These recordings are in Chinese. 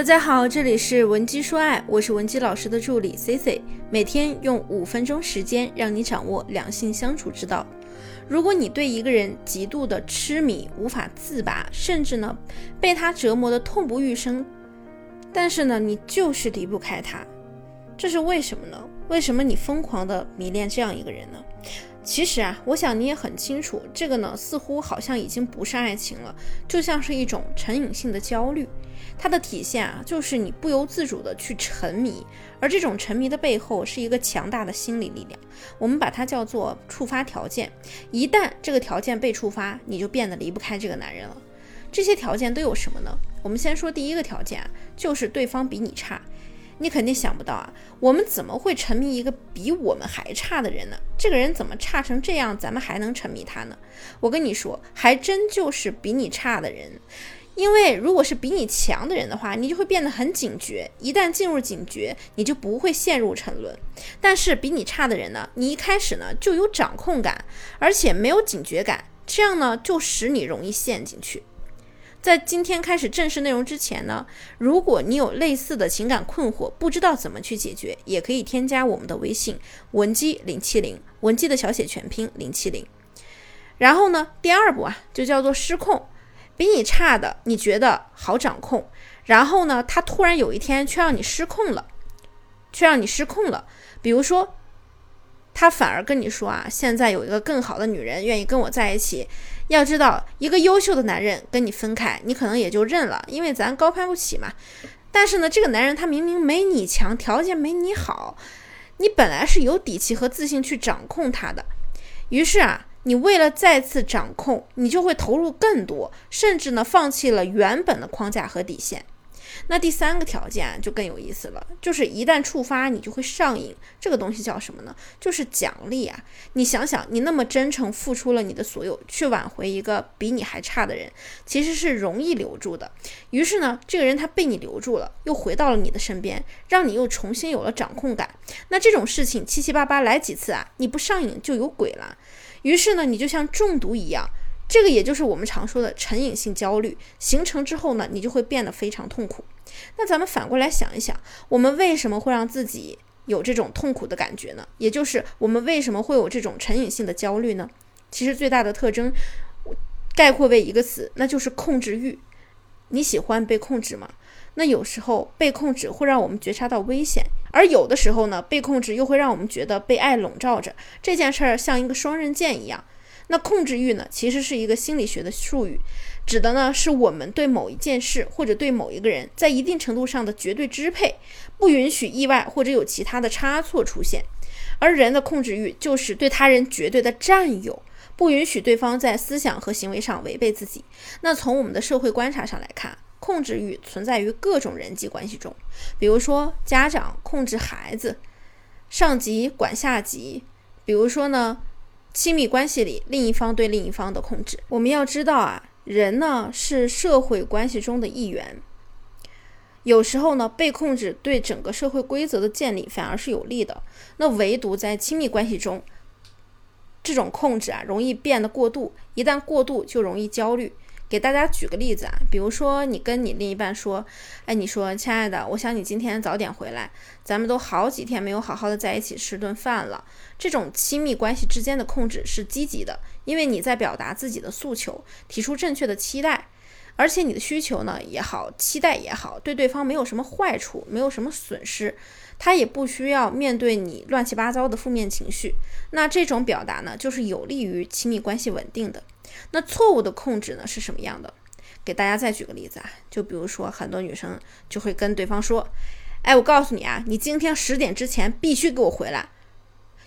大家好，这里是文姬说爱，我是文姬老师的助理 C C，每天用五分钟时间让你掌握两性相处之道。如果你对一个人极度的痴迷，无法自拔，甚至呢被他折磨的痛不欲生，但是呢你就是离不开他，这是为什么呢？为什么你疯狂的迷恋这样一个人呢？其实啊，我想你也很清楚，这个呢似乎好像已经不是爱情了，就像是一种成瘾性的焦虑。它的体现啊，就是你不由自主的去沉迷，而这种沉迷的背后是一个强大的心理力量，我们把它叫做触发条件。一旦这个条件被触发，你就变得离不开这个男人了。这些条件都有什么呢？我们先说第一个条件啊，就是对方比你差。你肯定想不到啊，我们怎么会沉迷一个比我们还差的人呢？这个人怎么差成这样，咱们还能沉迷他呢？我跟你说，还真就是比你差的人。因为如果是比你强的人的话，你就会变得很警觉。一旦进入警觉，你就不会陷入沉沦。但是比你差的人呢，你一开始呢就有掌控感，而且没有警觉感，这样呢就使你容易陷进去。在今天开始正式内容之前呢，如果你有类似的情感困惑，不知道怎么去解决，也可以添加我们的微信文姬零七零，文姬的小写全拼零七零。然后呢，第二步啊，就叫做失控。比你差的，你觉得好掌控，然后呢，他突然有一天却让你失控了，却让你失控了。比如说，他反而跟你说啊，现在有一个更好的女人愿意跟我在一起。要知道，一个优秀的男人跟你分开，你可能也就认了，因为咱高攀不起嘛。但是呢，这个男人他明明没你强，条件没你好，你本来是有底气和自信去掌控他的，于是啊。你为了再次掌控，你就会投入更多，甚至呢放弃了原本的框架和底线。那第三个条件就更有意思了，就是一旦触发，你就会上瘾。这个东西叫什么呢？就是奖励啊！你想想，你那么真诚付出了你的所有，去挽回一个比你还差的人，其实是容易留住的。于是呢，这个人他被你留住了，又回到了你的身边，让你又重新有了掌控感。那这种事情七七八八来几次啊，你不上瘾就有鬼了。于是呢，你就像中毒一样，这个也就是我们常说的成瘾性焦虑形成之后呢，你就会变得非常痛苦。那咱们反过来想一想，我们为什么会让自己有这种痛苦的感觉呢？也就是我们为什么会有这种成瘾性的焦虑呢？其实最大的特征概括为一个词，那就是控制欲。你喜欢被控制吗？那有时候被控制会让我们觉察到危险，而有的时候呢，被控制又会让我们觉得被爱笼罩着。这件事儿像一个双刃剑一样。那控制欲呢，其实是一个心理学的术语，指的呢是我们对某一件事或者对某一个人在一定程度上的绝对支配，不允许意外或者有其他的差错出现。而人的控制欲就是对他人绝对的占有，不允许对方在思想和行为上违背自己。那从我们的社会观察上来看。控制欲存在于各种人际关系中，比如说家长控制孩子，上级管下级，比如说呢，亲密关系里另一方对另一方的控制。我们要知道啊，人呢是社会关系中的一员，有时候呢被控制对整个社会规则的建立反而是有利的。那唯独在亲密关系中，这种控制啊容易变得过度，一旦过度就容易焦虑。给大家举个例子啊，比如说你跟你另一半说，哎，你说亲爱的，我想你今天早点回来，咱们都好几天没有好好的在一起吃顿饭了。这种亲密关系之间的控制是积极的，因为你在表达自己的诉求，提出正确的期待，而且你的需求呢也好，期待也好，对对方没有什么坏处，没有什么损失，他也不需要面对你乱七八糟的负面情绪。那这种表达呢，就是有利于亲密关系稳定的。那错误的控制呢是什么样的？给大家再举个例子啊，就比如说很多女生就会跟对方说：“哎，我告诉你啊，你今天十点之前必须给我回来，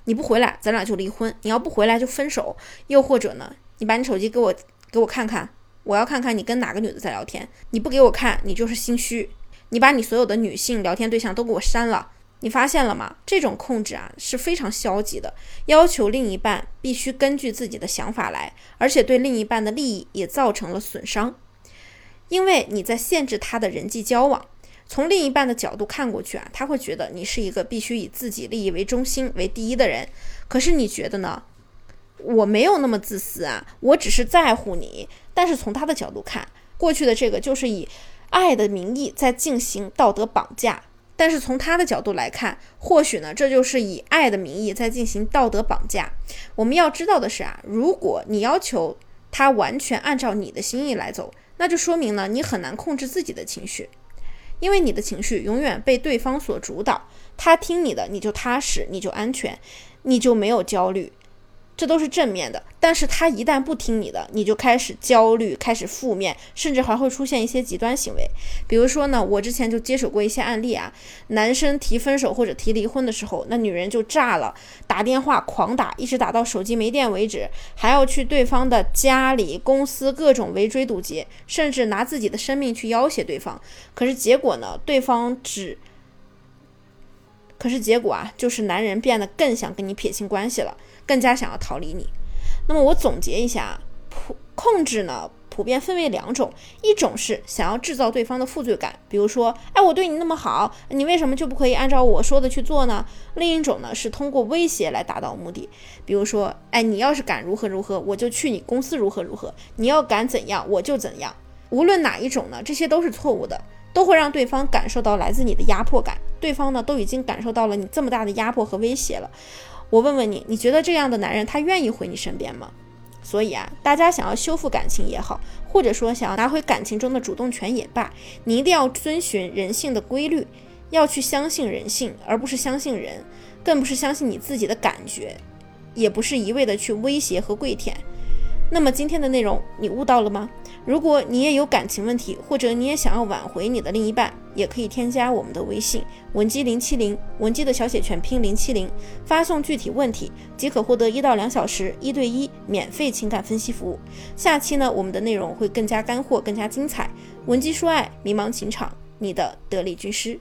你不回来，咱俩就离婚；你要不回来就分手。又或者呢，你把你手机给我给我看看，我要看看你跟哪个女的在聊天。你不给我看，你就是心虚。你把你所有的女性聊天对象都给我删了。”你发现了吗？这种控制啊是非常消极的，要求另一半必须根据自己的想法来，而且对另一半的利益也造成了损伤，因为你在限制他的人际交往。从另一半的角度看过去啊，他会觉得你是一个必须以自己利益为中心为第一的人。可是你觉得呢？我没有那么自私啊，我只是在乎你。但是从他的角度看，过去的这个就是以。爱的名义在进行道德绑架。但是从他的角度来看，或许呢，这就是以爱的名义在进行道德绑架。我们要知道的是啊，如果你要求他完全按照你的心意来走，那就说明呢，你很难控制自己的情绪，因为你的情绪永远被对方所主导。他听你的，你就踏实，你就安全，你就没有焦虑。这都是正面的，但是他一旦不听你的，你就开始焦虑，开始负面，甚至还会出现一些极端行为。比如说呢，我之前就接手过一些案例啊，男生提分手或者提离婚的时候，那女人就炸了，打电话狂打，一直打到手机没电为止，还要去对方的家里、公司各种围追堵截，甚至拿自己的生命去要挟对方。可是结果呢，对方只，可是结果啊，就是男人变得更想跟你撇清关系了。更加想要逃离你，那么我总结一下，普控制呢，普遍分为两种，一种是想要制造对方的负罪感，比如说，哎，我对你那么好，你为什么就不可以按照我说的去做呢？另一种呢是通过威胁来达到目的，比如说，哎，你要是敢如何如何，我就去你公司如何如何；你要敢怎样，我就怎样。无论哪一种呢，这些都是错误的，都会让对方感受到来自你的压迫感，对方呢都已经感受到了你这么大的压迫和威胁了。我问问你，你觉得这样的男人他愿意回你身边吗？所以啊，大家想要修复感情也好，或者说想要拿回感情中的主动权也罢，你一定要遵循人性的规律，要去相信人性，而不是相信人，更不是相信你自己的感觉，也不是一味的去威胁和跪舔。那么今天的内容你悟到了吗？如果你也有感情问题，或者你也想要挽回你的另一半，也可以添加我们的微信文姬零七零，文姬的小写全拼零七零，发送具体问题即可获得一到两小时一对一免费情感分析服务。下期呢，我们的内容会更加干货，更加精彩。文姬说爱，迷茫情场，你的得力军师。